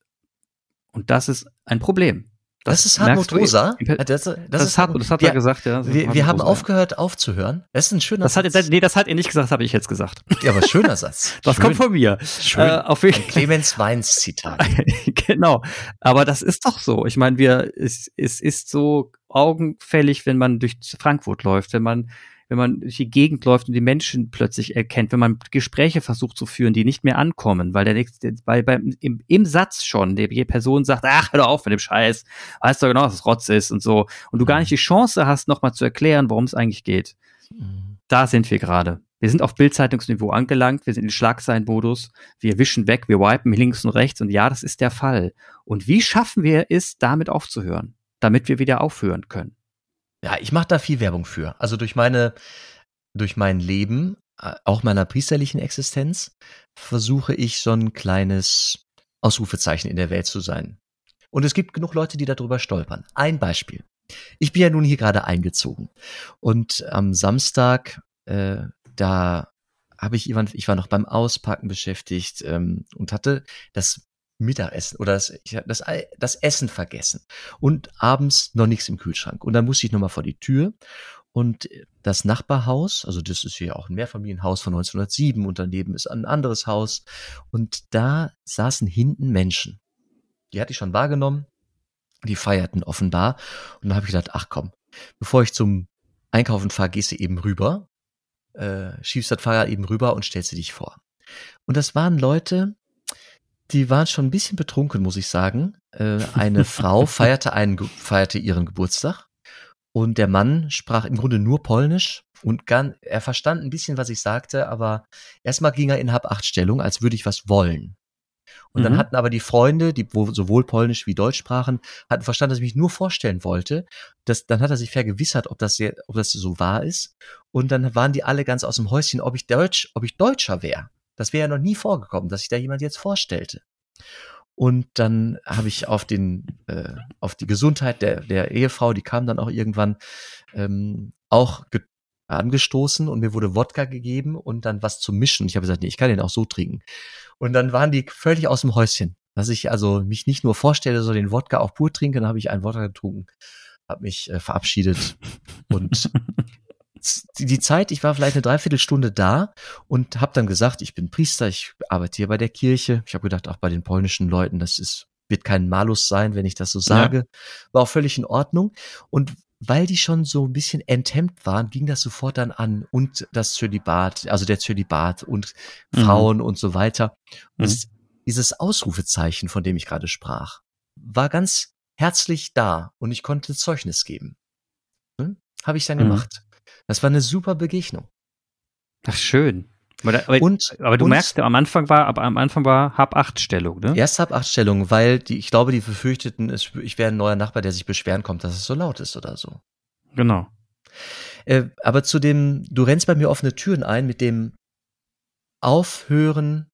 und das ist ein Problem. Das, das ist Hartmut Rosa. Das, das, das, ist Hartmut, das hat er gesagt, ja. Wir, wir haben aufgehört aufzuhören. Das ist ein schöner das Satz. Hat, nee, das hat er nicht gesagt, habe ich jetzt gesagt. Ja, aber schöner Satz. Das Schön. kommt von mir. Schön. Äh, auf ein Clemens Weins Zitat. genau. Aber das ist doch so. Ich meine, wir, es, es ist so augenfällig, wenn man durch Frankfurt läuft, wenn man wenn man durch die Gegend läuft und die Menschen plötzlich erkennt, wenn man Gespräche versucht zu führen, die nicht mehr ankommen, weil der nächste, weil beim, im, im Satz schon die Person sagt, ach, hör doch auf mit dem Scheiß, weißt du genau, dass es Rotz ist und so, und du gar nicht die Chance hast, nochmal zu erklären, worum es eigentlich geht. Mhm. Da sind wir gerade. Wir sind auf Bildzeitungsniveau angelangt, wir sind in Schlagzeilenmodus, wir wischen weg, wir wipen links und rechts und ja, das ist der Fall. Und wie schaffen wir es, damit aufzuhören, damit wir wieder aufhören können? Ja, ich mache da viel Werbung für. Also durch meine, durch mein Leben, äh, auch meiner priesterlichen Existenz, versuche ich so ein kleines Ausrufezeichen in der Welt zu sein. Und es gibt genug Leute, die darüber stolpern. Ein Beispiel. Ich bin ja nun hier gerade eingezogen. Und am Samstag, äh, da habe ich, ich war noch beim Auspacken beschäftigt ähm, und hatte das Mittagessen oder das, das, das Essen vergessen und abends noch nichts im Kühlschrank. Und dann musste ich nochmal vor die Tür und das Nachbarhaus, also das ist hier auch ein Mehrfamilienhaus von 1907 und daneben ist ein anderes Haus und da saßen hinten Menschen. Die hatte ich schon wahrgenommen, die feierten offenbar und dann habe ich gedacht, ach komm, bevor ich zum Einkaufen fahre, gehst du eben rüber, äh, schiebst das Fahrrad eben rüber und stellst du dich vor. Und das waren Leute, die waren schon ein bisschen betrunken, muss ich sagen. Äh, eine Frau feierte, einen, feierte ihren Geburtstag und der Mann sprach im Grunde nur Polnisch und gar, er verstand ein bisschen, was ich sagte, aber erstmal ging er in Hab-Acht-Stellung, als würde ich was wollen. Und mhm. dann hatten aber die Freunde, die sowohl Polnisch wie Deutsch sprachen, hatten verstanden, dass ich mich nur vorstellen wollte. Das, dann hat er sich vergewissert, ob das, ob das so wahr ist. Und dann waren die alle ganz aus dem Häuschen, ob ich Deutsch, ob ich Deutscher wäre. Das wäre ja noch nie vorgekommen, dass sich da jemand jetzt vorstellte. Und dann habe ich auf den, äh, auf die Gesundheit der, der Ehefrau, die kam dann auch irgendwann, ähm, auch angestoßen und mir wurde Wodka gegeben und dann was zum Mischen. Ich habe gesagt, nee, ich kann den auch so trinken. Und dann waren die völlig aus dem Häuschen, dass ich also mich nicht nur vorstelle, sondern den Wodka auch pur trinke. Dann habe ich einen Wodka getrunken, habe mich äh, verabschiedet und die Zeit, ich war vielleicht eine Dreiviertelstunde da und habe dann gesagt, ich bin Priester, ich arbeite hier bei der Kirche. Ich habe gedacht, auch bei den polnischen Leuten, das ist wird kein Malus sein, wenn ich das so sage. Ja. War auch völlig in Ordnung. Und weil die schon so ein bisschen enthemmt waren, ging das sofort dann an und das Zölibat, also der Zölibat und Mhm. Frauen und so weiter. Und Mhm. es- dieses Ausrufezeichen, von dem ich gerade sprach, war ganz herzlich da und ich konnte Zeugnis geben. Hm? Habe ich dann Mhm. gemacht. Das war eine super Begegnung. Ach, schön. Aber, aber, Und, aber du und merkst, am Anfang war, aber am Anfang war Hab-Acht-Stellung, ne? erst ab acht Stellungen, weil die, ich glaube, die befürchteten, es- ich wäre ein neuer Nachbar, der sich beschweren kommt, dass es so laut ist oder so. Genau. Äh, aber zu dem, du rennst bei mir offene Türen ein mit dem Aufhören,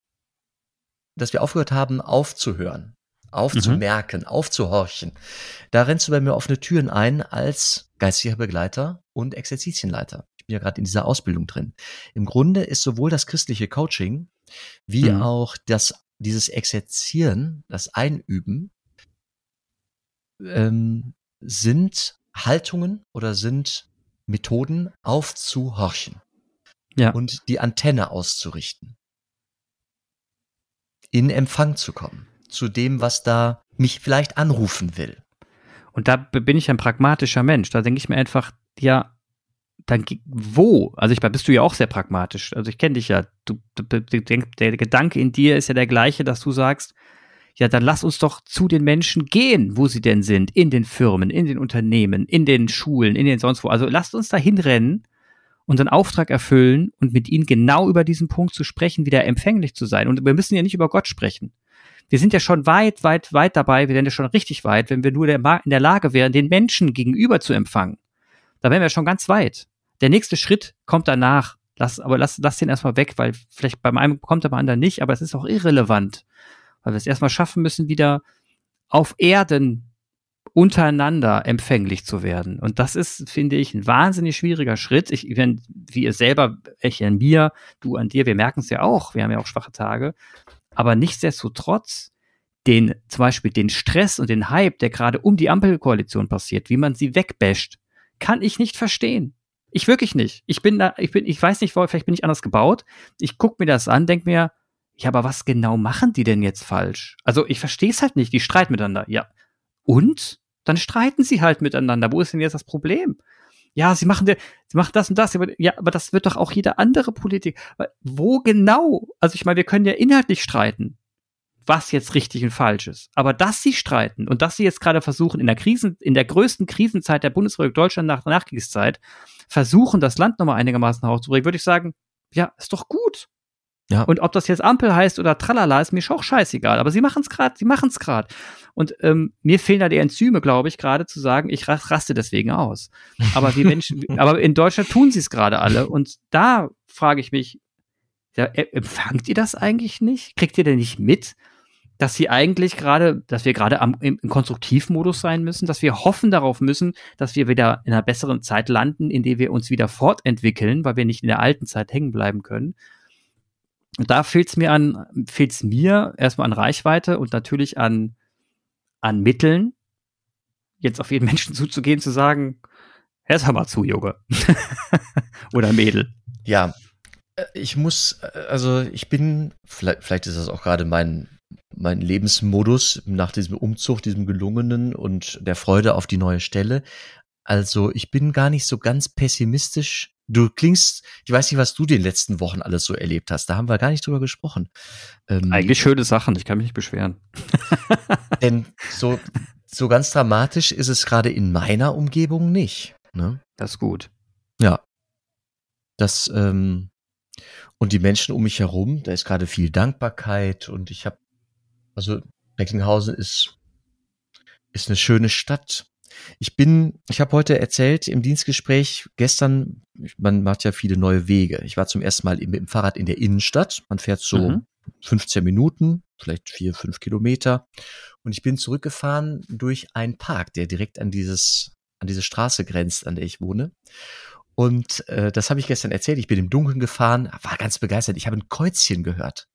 dass wir aufgehört haben, aufzuhören, aufzumerken, aufzuhorchen. Da rennst du bei mir offene Türen ein als geistiger Begleiter und Exerzitienleiter. Ich bin ja gerade in dieser Ausbildung drin. Im Grunde ist sowohl das christliche Coaching wie Mhm. auch das, dieses Exerzieren, das Einüben, ähm, sind Haltungen oder sind Methoden aufzuhorchen Ja. und die Antenne auszurichten. In Empfang zu kommen. Zu dem, was da mich vielleicht anrufen will. Und da bin ich ein pragmatischer Mensch. Da denke ich mir einfach, ja, dann wo? Also ich bist du ja auch sehr pragmatisch. Also ich kenne dich ja. Du, du, der Gedanke in dir ist ja der gleiche, dass du sagst, ja, dann lass uns doch zu den Menschen gehen, wo sie denn sind, in den Firmen, in den Unternehmen, in den Schulen, in den sonst wo. Also lasst uns da hinrennen, unseren Auftrag erfüllen und mit ihnen genau über diesen Punkt zu sprechen, wieder empfänglich zu sein. Und wir müssen ja nicht über Gott sprechen. Wir sind ja schon weit, weit, weit dabei, wir wären ja schon richtig weit, wenn wir nur der, in der Lage wären, den Menschen gegenüber zu empfangen. Da wären wir schon ganz weit. Der nächste Schritt kommt danach. Lass, aber lass, lass den erstmal weg, weil vielleicht beim einen kommt er beim anderen nicht, aber es ist auch irrelevant. Weil wir es erstmal schaffen müssen, wieder auf Erden untereinander empfänglich zu werden. Und das ist, finde ich, ein wahnsinnig schwieriger Schritt. Ich, wenn, wie ihr selber, ich an mir, du an dir, wir merken es ja auch, wir haben ja auch schwache Tage. Aber nichtsdestotrotz, den, zum Beispiel den Stress und den Hype, der gerade um die Ampelkoalition passiert, wie man sie wegbasht, kann ich nicht verstehen. Ich wirklich nicht. Ich bin da, ich bin, ich weiß nicht, vielleicht bin ich anders gebaut. Ich guck mir das an, denk mir, ja, aber was genau machen die denn jetzt falsch? Also ich verstehe es halt nicht. Die streiten miteinander. Ja. Und? Dann streiten sie halt miteinander. Wo ist denn jetzt das Problem? Ja, sie machen, sie machen das und das. Aber, ja, aber das wird doch auch jeder andere Politik. Wo genau? Also ich meine, wir können ja inhaltlich streiten, was jetzt richtig und falsch ist. Aber dass sie streiten und dass sie jetzt gerade versuchen, in der Krisen, in der größten Krisenzeit der Bundesrepublik Deutschland nach der Nachkriegszeit, versuchen, das Land nochmal einigermaßen hochzubringen, würde ich sagen, ja, ist doch gut. Ja. Und ob das jetzt Ampel heißt oder Tralala, ist mir schon auch scheißegal. Aber sie machen es gerade, sie machen es gerade. Und ähm, mir fehlen da die Enzyme, glaube ich, gerade zu sagen, ich ras- raste deswegen aus. Aber wir Menschen, aber in Deutschland tun sie es gerade alle. Und da frage ich mich, ja, e- empfangt ihr das eigentlich nicht? Kriegt ihr denn nicht mit, dass sie eigentlich gerade, dass wir gerade am, im, im Konstruktivmodus sein müssen, dass wir hoffen darauf müssen, dass wir wieder in einer besseren Zeit landen, in der wir uns wieder fortentwickeln, weil wir nicht in der alten Zeit hängen bleiben können. Da fehlt es mir an, fehlt es mir erstmal an Reichweite und natürlich an, an Mitteln, jetzt auf jeden Menschen zuzugehen, zu sagen, hör hör mal zu, Junge. Oder Mädel. Ja, äh, ich muss, äh, also ich bin, vielleicht, vielleicht ist das auch gerade mein, mein Lebensmodus nach diesem Umzug, diesem gelungenen und der Freude auf die neue Stelle. Also ich bin gar nicht so ganz pessimistisch. Du klingst, ich weiß nicht, was du den letzten Wochen alles so erlebt hast. Da haben wir gar nicht drüber gesprochen. Ähm, Eigentlich schöne Sachen, ich kann mich nicht beschweren. Denn so, so ganz dramatisch ist es gerade in meiner Umgebung nicht. Ne? Das ist gut. Ja. Das, ähm, und die Menschen um mich herum, da ist gerade viel Dankbarkeit und ich habe, also Recklinghausen ist, ist eine schöne Stadt. Ich bin, ich habe heute erzählt im Dienstgespräch gestern, man macht ja viele neue Wege. Ich war zum ersten Mal mit dem Fahrrad in der Innenstadt. Man fährt so Mhm. 15 Minuten, vielleicht vier, fünf Kilometer. Und ich bin zurückgefahren durch einen Park, der direkt an dieses, an diese Straße grenzt, an der ich wohne. Und äh, das habe ich gestern erzählt. Ich bin im Dunkeln gefahren, war ganz begeistert. Ich habe ein Käuzchen gehört.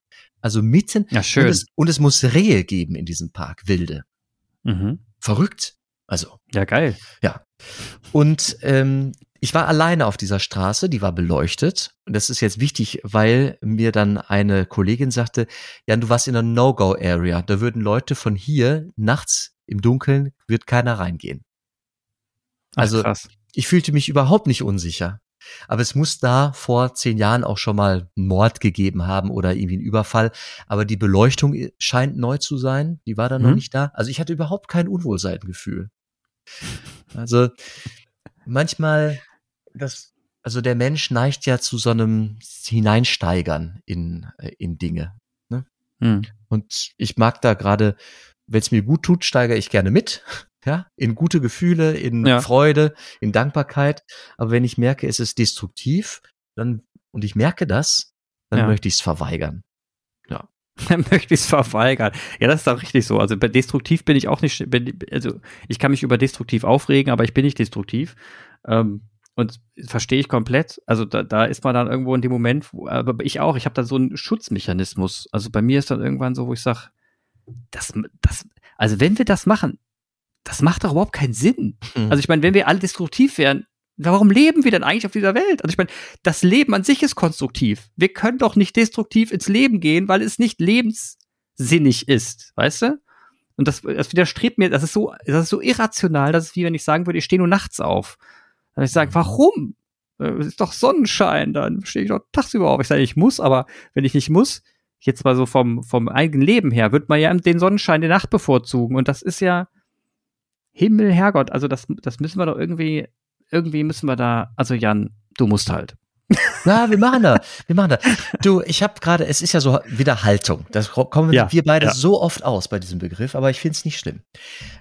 Also mitten. Ja, schön. Und es, und es muss Rehe geben in diesem Park, wilde. Mhm. Verrückt. Also, Ja, geil. ja. Und ähm, ich war alleine auf dieser Straße, die war beleuchtet. Und das ist jetzt wichtig, weil mir dann eine Kollegin sagte, Jan, du warst in einer No-Go-Area. Da würden Leute von hier nachts im Dunkeln, wird keiner reingehen. Ach, also krass. ich fühlte mich überhaupt nicht unsicher. Aber es muss da vor zehn Jahren auch schon mal einen Mord gegeben haben oder irgendwie einen Überfall. Aber die Beleuchtung scheint neu zu sein. Die war dann mhm. noch nicht da. Also ich hatte überhaupt kein Unwohlseingefühl. Also manchmal, das, also der Mensch neigt ja zu so einem Hineinsteigern in, äh, in Dinge. Ne? Mhm. Und ich mag da gerade, wenn es mir gut tut, steigere ich gerne mit ja, in gute Gefühle, in ja. Freude, in Dankbarkeit. Aber wenn ich merke, es ist destruktiv, dann, und ich merke das, dann ja. möchte ich es verweigern. Dann möchte ich es verweigern. Ja, das ist auch richtig so. Also bei destruktiv bin ich auch nicht, bin, also ich kann mich über destruktiv aufregen, aber ich bin nicht destruktiv. Ähm, und verstehe ich komplett. Also da, da ist man dann irgendwo in dem Moment, wo, aber ich auch, ich habe da so einen Schutzmechanismus. Also bei mir ist dann irgendwann so, wo ich sage, das, das, also wenn wir das machen, das macht doch überhaupt keinen Sinn. Mhm. Also ich meine, wenn wir alle destruktiv wären, warum leben wir denn eigentlich auf dieser Welt? Also ich meine, das Leben an sich ist konstruktiv. Wir können doch nicht destruktiv ins Leben gehen, weil es nicht lebenssinnig ist, weißt du? Und das, das widerstrebt mir, das ist so, das ist so irrational, dass es wie wenn ich sagen würde, ich stehe nur nachts auf. Dann ich sage, warum? Äh, es ist doch Sonnenschein, dann stehe ich doch tagsüber auf. Ich sage, ich muss, aber wenn ich nicht muss, jetzt mal so vom, vom eigenen Leben her, wird man ja den Sonnenschein der Nacht bevorzugen. Und das ist ja, Himmel, Herrgott, also das, das müssen wir doch irgendwie, irgendwie müssen wir da, also Jan, du musst halt. Na, wir machen da, wir machen da. Du, ich habe gerade, es ist ja so wieder Haltung. Das kommen ja, wir beide ja. so oft aus bei diesem Begriff, aber ich finde es nicht schlimm.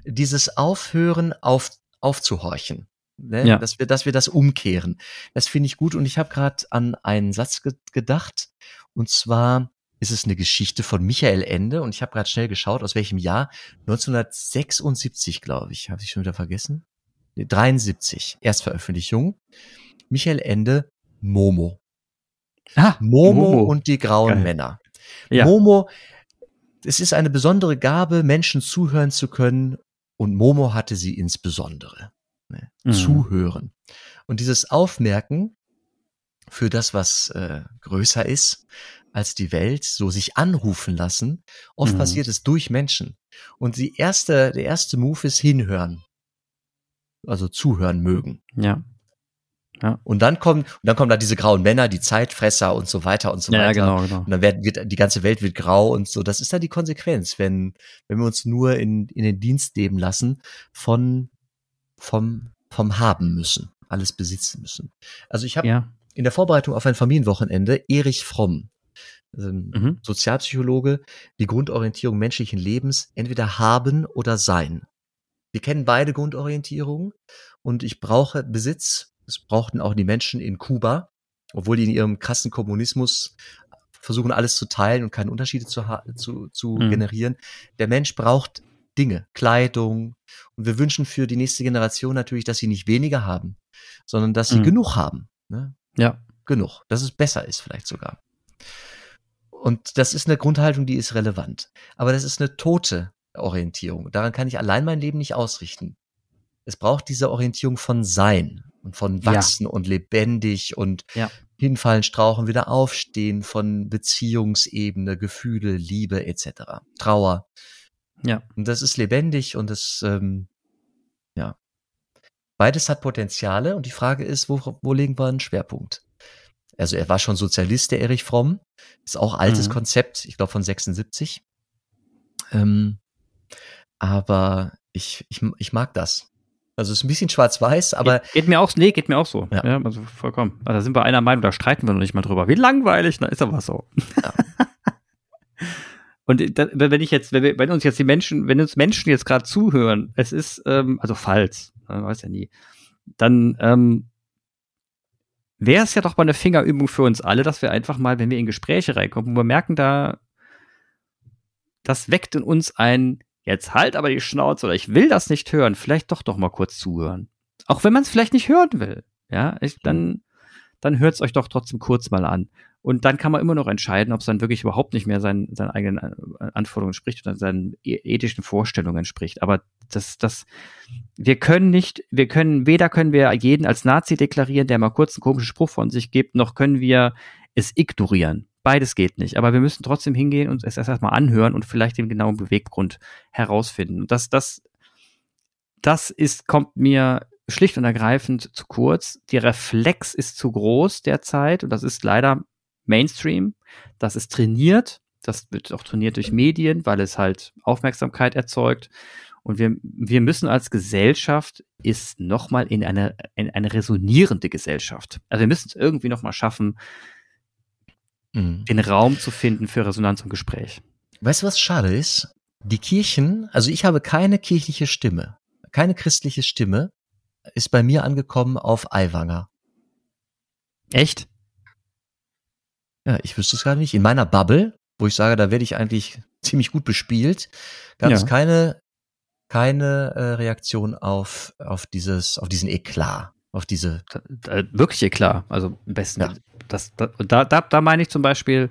Dieses Aufhören auf, aufzuhorchen, ne? ja. dass wir, dass wir das umkehren, das finde ich gut. Und ich habe gerade an einen Satz ge gedacht, und zwar ist es eine Geschichte von Michael Ende und ich habe gerade schnell geschaut, aus welchem Jahr. 1976, glaube ich. Habe ich schon wieder vergessen? Nee, 73, Erstveröffentlichung. Michael Ende, Momo. Ah, Momo, Momo. und die grauen Geil. Männer. Ja. Momo, es ist eine besondere Gabe, Menschen zuhören zu können und Momo hatte sie insbesondere. Ne? Mhm. Zuhören. Und dieses Aufmerken für das, was äh, größer ist, als die Welt so sich anrufen lassen. Oft mhm. passiert es durch Menschen. Und die erste, der erste Move ist hinhören. Also zuhören mögen. Ja. Ja. Und dann kommen, und dann kommen da diese grauen Männer, die Zeitfresser und so weiter und so ja, weiter. Genau, genau. Und dann wird, wird, die ganze Welt wird grau und so. Das ist dann die Konsequenz, wenn, wenn wir uns nur in, in den Dienst leben lassen von, vom, vom haben müssen, alles besitzen müssen. Also ich habe ja. in der Vorbereitung auf ein Familienwochenende Erich Fromm ähm, mhm. Sozialpsychologe, die Grundorientierung menschlichen Lebens entweder haben oder sein. Wir kennen beide Grundorientierungen und ich brauche Besitz. Das brauchten auch die Menschen in Kuba, obwohl die in ihrem krassen Kommunismus versuchen alles zu teilen und keine Unterschiede zu, zu, zu mhm. generieren. Der Mensch braucht Dinge, Kleidung. Und wir wünschen für die nächste Generation natürlich, dass sie nicht weniger haben, sondern dass sie mhm. genug haben. Ne? Ja. Genug. Dass es besser ist vielleicht sogar. Und das ist eine Grundhaltung, die ist relevant. Aber das ist eine tote Orientierung. Daran kann ich allein mein Leben nicht ausrichten. Es braucht diese Orientierung von Sein und von Wachsen ja. und lebendig und ja. hinfallen, strauchen, wieder aufstehen, von Beziehungsebene, Gefühle, Liebe etc. Trauer. Ja. Und das ist lebendig und das, ähm, ja. Beides hat Potenziale und die Frage ist, wo, wo legen wir einen Schwerpunkt? Also er war schon Sozialist, der Erich Fromm. Ist auch altes mhm. Konzept, ich glaube von 76. Ähm, aber ich, ich, ich mag das. Also es ist ein bisschen schwarz-weiß, aber. Geht, geht, mir auch, nee, geht mir auch so. Ja, ja also vollkommen. Also da sind wir einer Meinung, da streiten wir noch nicht mal drüber. Wie langweilig, na ist aber so. Ja. Und da, wenn ich jetzt, wenn, wir, wenn uns jetzt die Menschen, wenn uns Menschen jetzt gerade zuhören, es ist, ähm, also falls, man weiß ja nie, dann ähm, wäre es ja doch mal eine Fingerübung für uns alle, dass wir einfach mal, wenn wir in Gespräche reinkommen, wo wir merken, da, das weckt in uns ein, jetzt halt aber die Schnauze oder ich will das nicht hören, vielleicht doch doch mal kurz zuhören. Auch wenn man es vielleicht nicht hören will. Ja, ich, dann, dann hört es euch doch trotzdem kurz mal an. Und dann kann man immer noch entscheiden, ob es dann wirklich überhaupt nicht mehr seinen, seinen eigenen äh, Anforderungen entspricht oder seinen e-, ethischen Vorstellungen entspricht. Aber das, das, wir können nicht, wir können, weder können wir jeden als Nazi deklarieren, der mal kurz einen komischen Spruch von sich gibt, noch können wir es ignorieren. Beides geht nicht. Aber wir müssen trotzdem hingehen und es erst erstmal anhören und vielleicht den genauen Beweggrund herausfinden. Und das, das, das ist, kommt mir schlicht und ergreifend zu kurz. Die Reflex ist zu groß derzeit und das ist leider Mainstream. Das ist trainiert. Das wird auch trainiert durch Medien, weil es halt Aufmerksamkeit erzeugt. Und wir, wir müssen als Gesellschaft ist nochmal in eine, in eine resonierende Gesellschaft. Also wir müssen es irgendwie nochmal schaffen, mhm. den Raum zu finden für Resonanz und Gespräch. Weißt du, was schade ist? Die Kirchen, also ich habe keine kirchliche Stimme, keine christliche Stimme, ist bei mir angekommen auf Aiwanger. Echt? Ja, ich wüsste es gerade nicht. In meiner Bubble, wo ich sage, da werde ich eigentlich ziemlich gut bespielt, gab ja. es keine, keine äh, Reaktion auf, auf dieses, auf diesen Eklat, auf diese. Da, da, wirklich Eklat. Also am besten. Ja. Das, da, da, da meine ich zum Beispiel,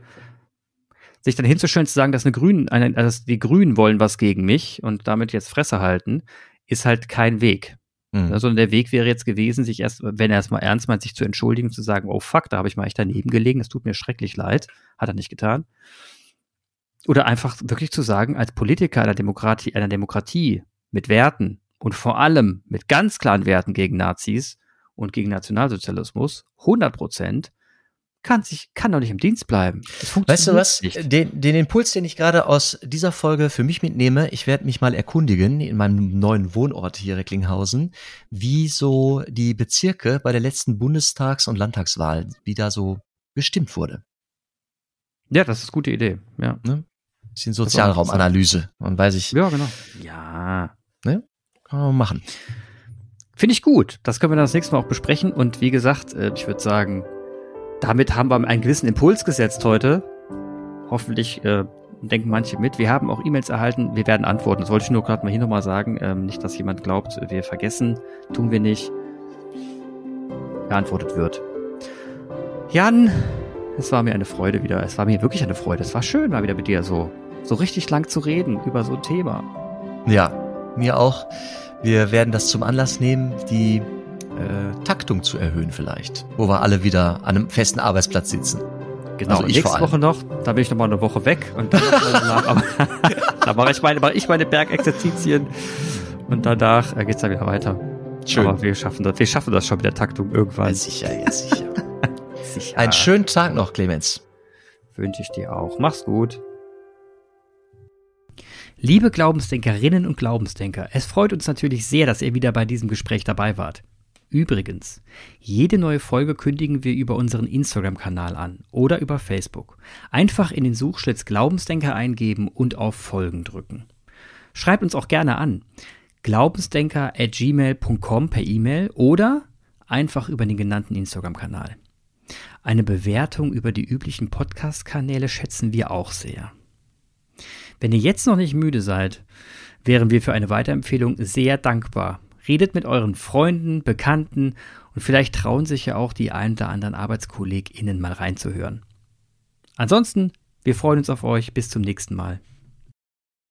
sich dann hinzustellen zu sagen, dass eine Grünen, also die Grünen wollen was gegen mich und damit jetzt Fresse halten, ist halt kein Weg. Mhm. Sondern der Weg wäre jetzt gewesen, sich erst, wenn er es mal ernst meint, sich zu entschuldigen, zu sagen, oh fuck, da habe ich mal echt daneben gelegen, es tut mir schrecklich leid, hat er nicht getan. Oder einfach wirklich zu sagen, als Politiker einer Demokratie, einer Demokratie mit Werten und vor allem mit ganz klaren Werten gegen Nazis und gegen Nationalsozialismus, 100 Prozent, kann sich, kann doch nicht im Dienst bleiben. weißt du was? Den, den Impuls, den ich gerade aus dieser Folge für mich mitnehme, ich werde mich mal erkundigen in meinem neuen Wohnort hier Recklinghausen, wie so die Bezirke bei der letzten Bundestags- und Landtagswahl, wie da so gestimmt wurde. Ja, das ist eine gute Idee, ja. Ne? Bisschen Sozialraumanalyse. Und weiß ich. Ja, genau. Ja. Ne? Kann man machen. Finde ich gut. Das können wir dann das nächste Mal auch besprechen. Und wie gesagt, äh, ich würde sagen, damit haben wir einen gewissen Impuls gesetzt heute. Hoffentlich äh, denken manche mit. Wir haben auch E-Mails erhalten. Wir werden antworten. Das wollte ich nur gerade mal hier nochmal sagen. Ähm, nicht, dass jemand glaubt, wir vergessen. Tun wir nicht. Geantwortet wird. Jan, es war mir eine Freude wieder. Es war mir wirklich eine Freude. Es war schön, mal wieder mit dir so, so richtig lang zu reden über so ein Thema. Ja, mir auch. Wir werden das zum Anlass nehmen, die äh, Taktung zu erhöhen vielleicht, wo wir alle wieder an einem festen Arbeitsplatz sitzen. Genau, also nächste Woche noch, da bin ich noch mal eine Woche weg und dann aber, da mache ich meine, mache ich meine Bergexerzitien und danach äh, geht's dann wieder weiter. Schön. Aber wir schaffen das, wir schaffen das schon mit der Taktung irgendwann. Ja, sicher, ja, sicher. sicher. Einen schönen Tag noch, Clemens. Wünsche ich dir auch. Mach's gut. Liebe Glaubensdenkerinnen und Glaubensdenker, es freut uns natürlich sehr, dass ihr wieder bei diesem Gespräch dabei wart. Übrigens, jede neue Folge kündigen wir über unseren Instagram-Kanal an oder über Facebook. Einfach in den Suchschlitz Glaubensdenker eingeben und auf Folgen drücken. Schreibt uns auch gerne an. Glaubensdenker at gmail.com per E-Mail oder einfach über den genannten Instagram-Kanal. Eine Bewertung über die üblichen Podcast-Kanäle schätzen wir auch sehr. Wenn ihr jetzt noch nicht müde seid, wären wir für eine Weiterempfehlung sehr dankbar Redet mit euren Freunden, Bekannten und vielleicht trauen sich ja auch die ein oder anderen ArbeitskollegInnen mal reinzuhören. Ansonsten, wir freuen uns auf euch. Bis zum nächsten Mal.